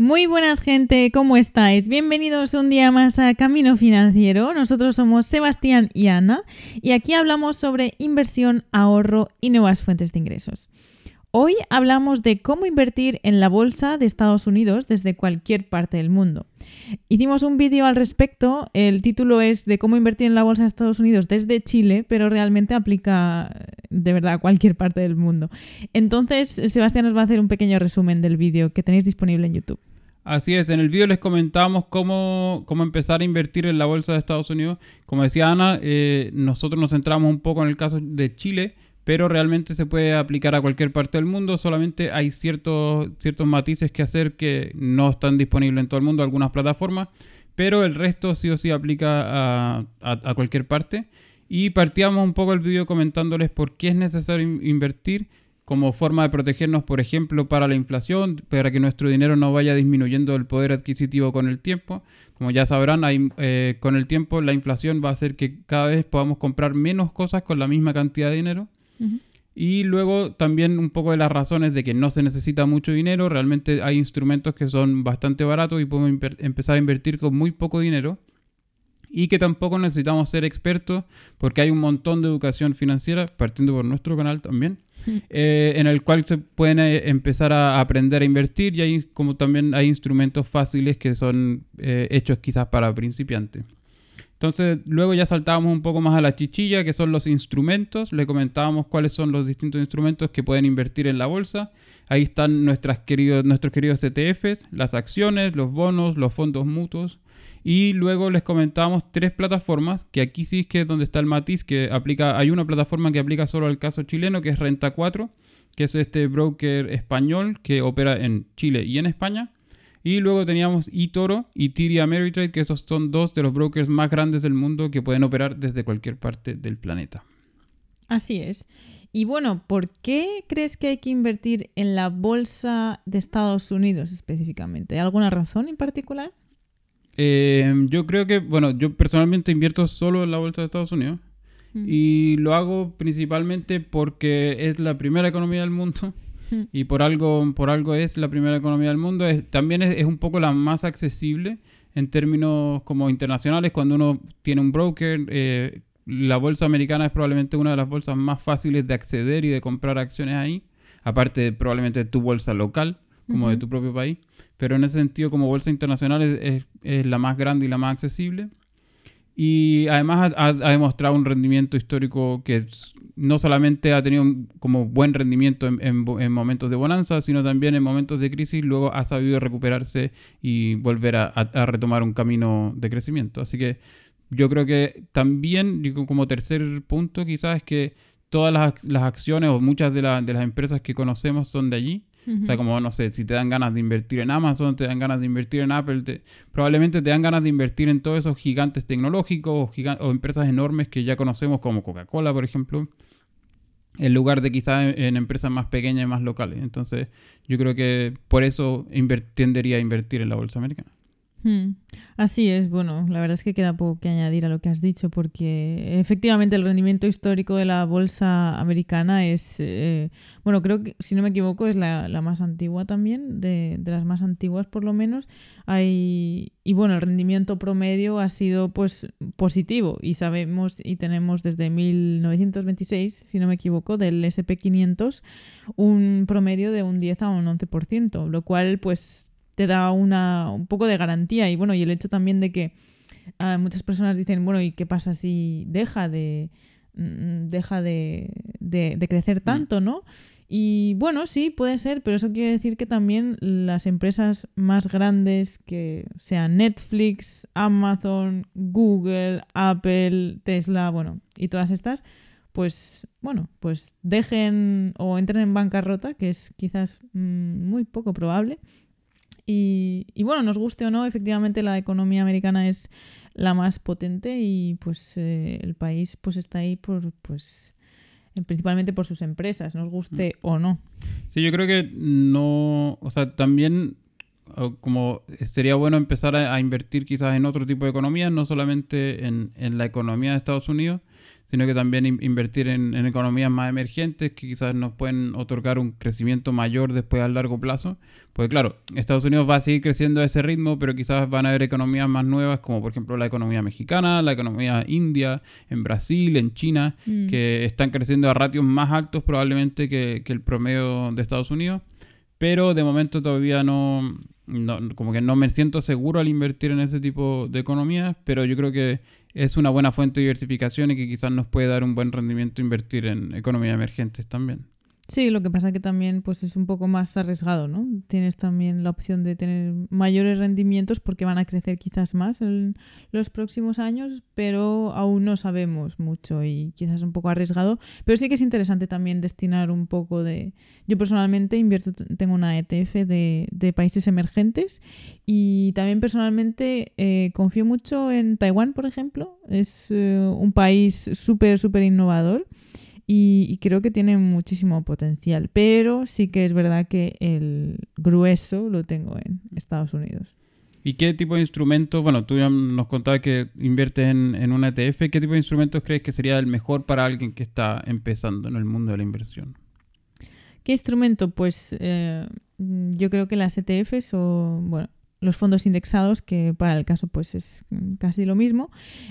Muy buenas gente, ¿cómo estáis? Bienvenidos un día más a Camino Financiero. Nosotros somos Sebastián y Ana y aquí hablamos sobre inversión, ahorro y nuevas fuentes de ingresos. Hoy hablamos de cómo invertir en la bolsa de Estados Unidos desde cualquier parte del mundo. Hicimos un vídeo al respecto, el título es de cómo invertir en la bolsa de Estados Unidos desde Chile, pero realmente aplica de verdad a cualquier parte del mundo. Entonces, Sebastián nos va a hacer un pequeño resumen del vídeo que tenéis disponible en YouTube. Así es, en el vídeo les comentamos cómo, cómo, empezar a invertir en la bolsa de Estados Unidos. Como decía Ana, eh, nosotros nos centramos un poco en el caso de Chile, pero realmente se puede aplicar a cualquier parte del mundo, solamente hay ciertos, ciertos matices que hacer que no están disponibles en todo el mundo, algunas plataformas, pero el resto sí o sí aplica a, cualquier parte. Y partíamos un poco el vídeo comentándoles por qué es necesario invertir como forma de protegernos, por ejemplo, para la inflación, para que nuestro dinero no vaya disminuyendo el poder adquisitivo con el tiempo. Como ya sabrán, hay, eh, con el tiempo la inflación va a hacer que cada vez podamos comprar menos cosas con la misma cantidad de dinero. Y luego también un poco de las razones de que no se necesita mucho dinero, realmente hay instrumentos que son bastante baratos y podemos empezar a invertir con muy poco dinero. Y que tampoco necesitamos ser expertos porque hay un montón de educación financiera, partiendo por nuestro canal también, eh, en el cual se pueden eh, empezar a aprender a invertir y hay como también hay instrumentos fáciles que son eh, hechos quizás para principiantes. Entonces, luego ya saltábamos un poco más a la chichilla, que son los instrumentos. Le comentábamos cuáles son los distintos instrumentos que pueden invertir en la bolsa. Ahí están nuestros queridos ETFs, las acciones, los bonos, los fondos mutuos. Y luego les comentábamos tres plataformas, que aquí sí es que es donde está el matiz, que aplica, hay una plataforma que aplica solo al caso chileno, que es Renta 4, que es este broker español que opera en Chile y en España. Y luego teníamos eToro y TD Ameritrade, que esos son dos de los brokers más grandes del mundo que pueden operar desde cualquier parte del planeta. Así es. Y bueno, ¿por qué crees que hay que invertir en la bolsa de Estados Unidos específicamente? ¿Hay alguna razón en particular? Eh, yo creo que, bueno, yo personalmente invierto solo en la bolsa de Estados Unidos. Mm. Y lo hago principalmente porque es la primera economía del mundo y por algo, por algo es la primera economía del mundo. Es, también es, un poco la más accesible en términos como internacionales. Cuando uno tiene un broker, eh, la bolsa americana es probablemente una de las bolsas más fáciles de acceder y de comprar acciones ahí, aparte probablemente de tu bolsa local, como de tu propio país. Pero en ese sentido, como bolsa internacional, es, es la más grande y la más accesible. Y además ha, demostrado un rendimiento histórico que no solamente ha tenido como buen rendimiento en, momentos de bonanza, sino también en momentos de crisis, luego ha sabido recuperarse y volver a, retomar un camino de crecimiento. Así que yo creo que también, como tercer punto quizás, es que todas las, acciones o muchas de, de las empresas que conocemos son de allí o sea, como, no sé, si te dan ganas de invertir en Amazon, te dan ganas de invertir en Apple, probablemente te dan ganas de invertir en todos esos gigantes tecnológicos o, empresas enormes que ya conocemos como Coca-Cola, por ejemplo, en lugar de quizás en, empresas más pequeñas y más locales. Entonces, yo creo que por eso tendería a invertir en la bolsa americana. Hmm. Así es, bueno, la verdad es que queda poco que añadir a lo que has dicho, porque efectivamente el rendimiento histórico de la bolsa americana es, eh, bueno, creo que si no me equivoco es la, más antigua también, de, de, las más antiguas por lo menos. Hay, y bueno, el rendimiento promedio ha sido pues positivo y sabemos y tenemos desde 1926, si no me equivoco, del SP500 un promedio de un 10 a un 11%, lo cual pues te da una, un poco de garantía. Y bueno, y el hecho también de que ah, muchas personas dicen, bueno, ¿y qué pasa si deja de, mm, deja de, de, crecer mm. tanto, no? Y bueno, sí, puede ser, pero eso quiere decir que también las empresas más grandes, que sean Netflix, Amazon, Google, Apple, Tesla, bueno, y todas estas, pues bueno, pues dejen o entren en bancarrota, que es quizás mm, muy poco probable, y, bueno, nos guste o no, efectivamente la economía americana es la más potente y pues eh, el país pues está ahí por pues principalmente por sus empresas, nos guste mm. o no. Sí, yo creo que no, o sea, también como sería bueno empezar a, invertir quizás en otro tipo de economía, no solamente en, en, la economía de Estados Unidos, sino que también invertir en, economías más emergentes que quizás nos pueden otorgar un crecimiento mayor después a largo plazo. Pues claro, Estados Unidos va a seguir creciendo a ese ritmo, pero quizás van a haber economías más nuevas, como por ejemplo la economía mexicana, la economía india, en Brasil, en China, mm. que están creciendo a ratios más altos probablemente que, que el promedio de Estados Unidos. Pero de momento todavía no, como que no me siento seguro al invertir en ese tipo de economías, pero yo creo que es una buena fuente de diversificación y que quizás nos puede dar un buen rendimiento invertir en economías emergentes también. Sí, lo que pasa que también pues es un poco más arriesgado, ¿no? Tienes también la opción de tener mayores rendimientos porque van a crecer quizás más en los próximos años, pero aún no sabemos mucho y quizás es un poco arriesgado, pero sí que es interesante también destinar un poco de... Yo personalmente invierto, tengo una ETF de, de países emergentes y también personalmente eh, confío mucho en Taiwán, por ejemplo. Es eh, un país súper, súper innovador y, creo que tiene muchísimo potencial, pero sí que es verdad que el grueso lo tengo en Estados Unidos. ¿Y qué tipo de instrumentos, bueno, tú ya nos contabas que inviertes en, en una ETF, qué tipo de instrumentos crees que sería el mejor para alguien que está empezando en el mundo de la inversión? ¿Qué instrumento? Pues eh, yo creo que las ETFs o, bueno, los fondos indexados, que para el caso pues es casi lo mismo.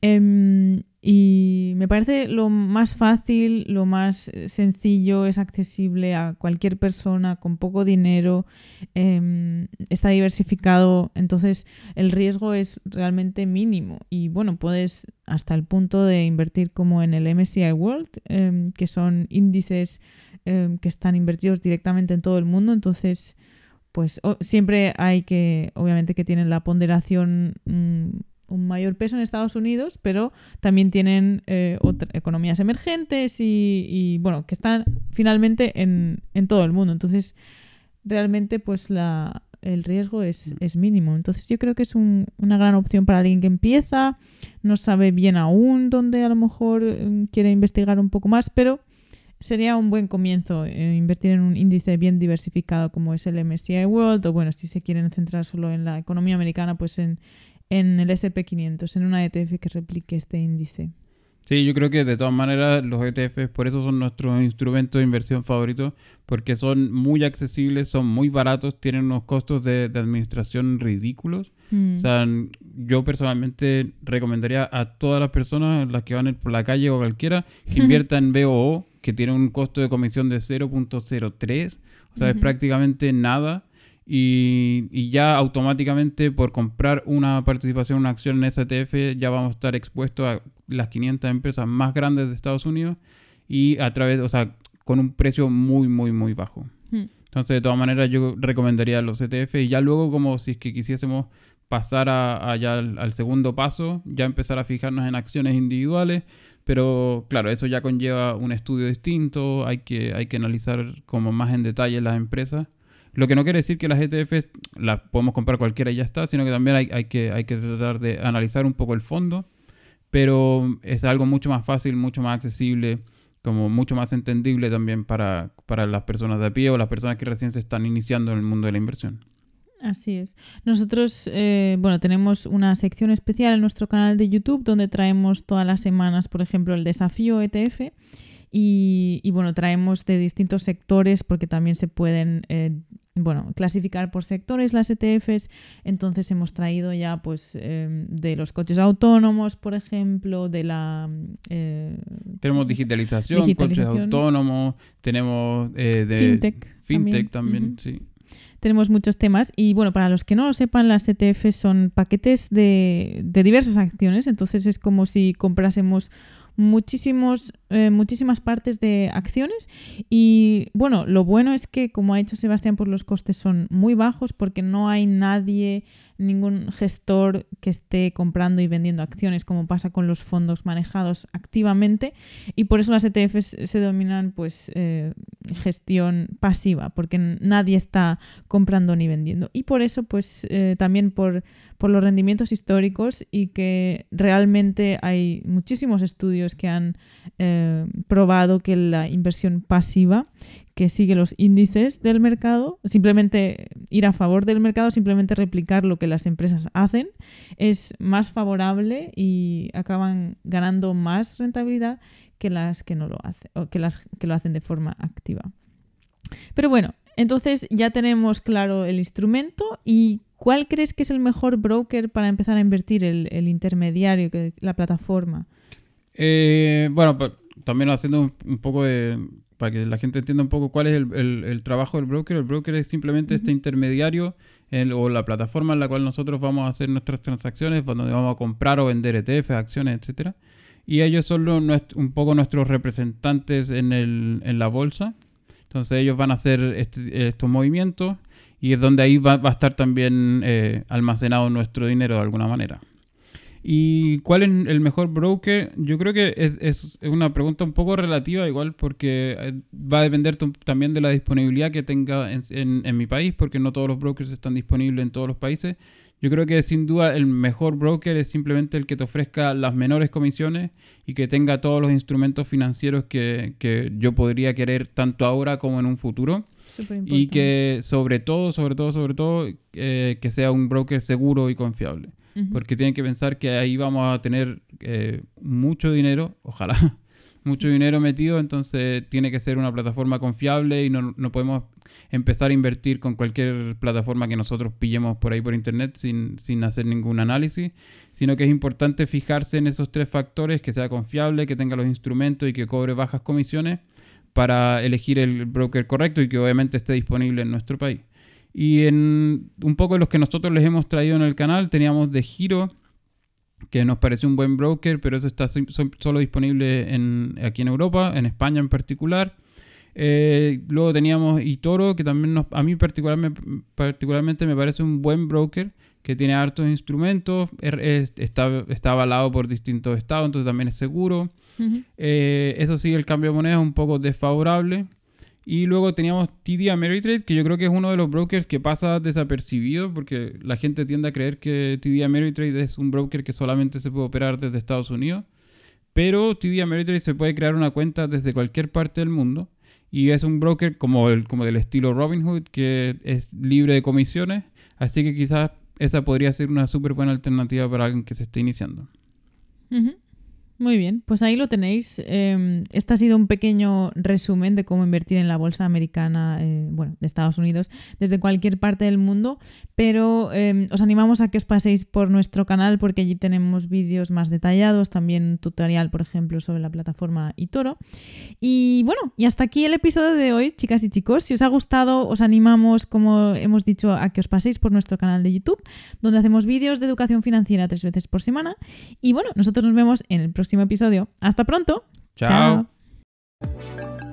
Em, y me parece lo más fácil, lo más sencillo, es accesible a cualquier persona con poco dinero, em, está diversificado, entonces el riesgo es realmente mínimo. Y bueno, puedes hasta el punto de invertir como en el MSCI World, em, que son índices que están invertidos directamente en todo el mundo, entonces pues siempre hay que, obviamente que tienen la ponderación mm, un mayor peso en Estados Unidos, pero también tienen eh, economías emergentes y, bueno, que están finalmente en, todo el mundo. Entonces, realmente, pues la, el riesgo es, es, mínimo. Entonces, yo creo que es una gran opción para alguien que empieza, no sabe bien aún dónde a lo mejor mm, quiere investigar un poco más, pero sería un buen comienzo eh, invertir en un índice bien diversificado como es el MSCI World o bueno, si se quieren centrar solo en la economía americana, pues en, en el SP500, en una ETF que replique este índice. Sí, yo creo que de todas maneras los ETFs por eso son nuestros instrumentos de inversión favoritos, porque son muy accesibles, son muy baratos, tienen unos costos de, administración ridículos. Mm. O sea, yo personalmente recomendaría a todas las personas, las que van por la calle o cualquiera, que inviertan en BOO, que tiene un costo de comisión de 0.03, o sea, es prácticamente nada. Y, ya automáticamente por comprar una participación, una acción en STF, ya vamos a estar expuestos a las 500 empresas más grandes de Estados Unidos y a través, o sea, con un precio muy, muy, muy bajo. Hmm. Entonces, de todas maneras, yo recomendaría los ETF y ya luego, como si es que quisiésemos pasar a, al, al, segundo paso, ya empezar a fijarnos en acciones individuales, pero claro, eso ya conlleva un estudio distinto, hay que, hay que analizar como más en detalle las empresas. Lo que no quiere decir que las ETFs las podemos comprar cualquiera y ya está, sino que también hay, hay, que, hay que tratar de analizar un poco el fondo, pero es algo mucho más fácil, mucho más accesible, como mucho más entendible también para, para las personas de a pie o las personas que recién se están iniciando en el mundo de la inversión. Así es. Nosotros, eh, bueno, tenemos una sección especial en nuestro canal de YouTube donde traemos todas las semanas, por ejemplo, el desafío ETF. Y, bueno, traemos de distintos sectores porque también se pueden, eh, bueno, clasificar por sectores las ETFs. Entonces hemos traído ya, pues, em, de los coches autónomos, por ejemplo, de la... Eh, tenemos digitalización, coches autónomos, tenemos de... Fintech. Fintech también, sí tenemos muchos temas. Y bueno, para los que no lo sepan, las ETF son paquetes de, de diversas acciones. Entonces es como si comprásemos muchísimos, eh, muchísimas partes de acciones. Y bueno, lo bueno es que como ha dicho Sebastián, pues los costes son muy bajos porque no hay nadie ningún gestor que esté comprando y vendiendo acciones como pasa con los fondos manejados activamente. Y por eso las ETFs se denominan pues eh, gestión pasiva porque nadie está comprando ni vendiendo. Y por eso pues eh, también por, por los rendimientos históricos y que realmente hay muchísimos estudios que han eh, probado que la inversión pasiva, que sigue los índices del mercado, simplemente ir a favor del mercado, simplemente replicar lo que las empresas hacen, es más favorable y acaban ganando más rentabilidad que las que no lo hacen, o que las que lo hacen de forma activa. Pero bueno, entonces ya tenemos claro el instrumento y ¿cuál crees que es el mejor broker para empezar a invertir el, intermediario, la plataforma? Eh, bueno, también haciendo un, poco de... para que la gente entienda un poco cuál es el, trabajo del broker. El broker es simplemente este intermediario o la plataforma en la cual nosotros vamos a hacer nuestras transacciones, donde vamos a comprar o vender ETF, acciones, etcétera. Y ellos son un poco nuestros representantes en, el, en la bolsa. Entonces ellos van a hacer este, estos movimientos y es donde ahí va, a estar también eh, almacenado nuestro dinero de alguna manera. ¿Y cuál es el mejor broker? Yo creo que es, una pregunta un poco relativa igual porque eh, va a depender también de la disponibilidad que tenga en, en, mi país porque no todos los brokers están disponibles en todos los países. Yo creo que sin duda el mejor broker es simplemente el que te ofrezca las menores comisiones y que tenga todos los instrumentos financieros que, que yo podría querer tanto ahora como en un futuro. Y que sobre todo, sobre todo, sobre todo, eh, que sea un broker seguro y confiable. Porque tienen que pensar que ahí vamos a tener eh, mucho dinero, ojalá, mucho dinero metido, entonces tiene que ser una plataforma confiable y no, no, podemos empezar a invertir con cualquier plataforma que nosotros pillemos por ahí por internet sin, sin hacer ningún análisis, sino que es importante fijarse en esos tres factores, que sea confiable, que tenga los instrumentos y que cobre bajas comisiones para elegir el broker correcto y que obviamente esté disponible en nuestro país. Y en un poco de los que nosotros les hemos traído en el canal, teníamos de Giro, que nos parece un buen broker, pero eso está solo disponible en, aquí en Europa, en España en particular. Eh, luego teníamos Itoro, que también nos, a mí particularmente, particularmente me parece un buen broker, que tiene hartos instrumentos, er, está, está avalado por distintos estados, entonces también es seguro. Eh, eso sí, el cambio de moneda es un poco desfavorable. Y luego teníamos TD Ameritrade, que yo creo que es uno de los brokers que pasa desapercibido, porque la gente tiende a creer que TD Ameritrade es un broker que solamente se puede operar desde Estados Unidos. Pero TD Ameritrade se puede crear una cuenta desde cualquier parte del mundo. Y es un broker como, el, como del estilo Robinhood, que es libre de comisiones. Así que quizás esa podría ser una súper buena alternativa para alguien que se esté iniciando. Muy bien, pues ahí lo tenéis. Em, este ha sido un pequeño resumen de cómo invertir en la bolsa americana, eh, bueno, de Estados Unidos, desde cualquier parte del mundo. Pero em, os animamos a que os paséis por nuestro canal porque allí tenemos vídeos más detallados, también tutorial, por ejemplo, sobre la plataforma Itoro. Y bueno, y hasta aquí el episodio de hoy, chicas y chicos. Si os ha gustado, os animamos, como hemos dicho, a que os paséis por nuestro canal de YouTube, donde hacemos vídeos de educación financiera tres veces por semana. Y bueno, nosotros nos vemos en el próximo próximo episodio. Hasta pronto. Chao. Chao.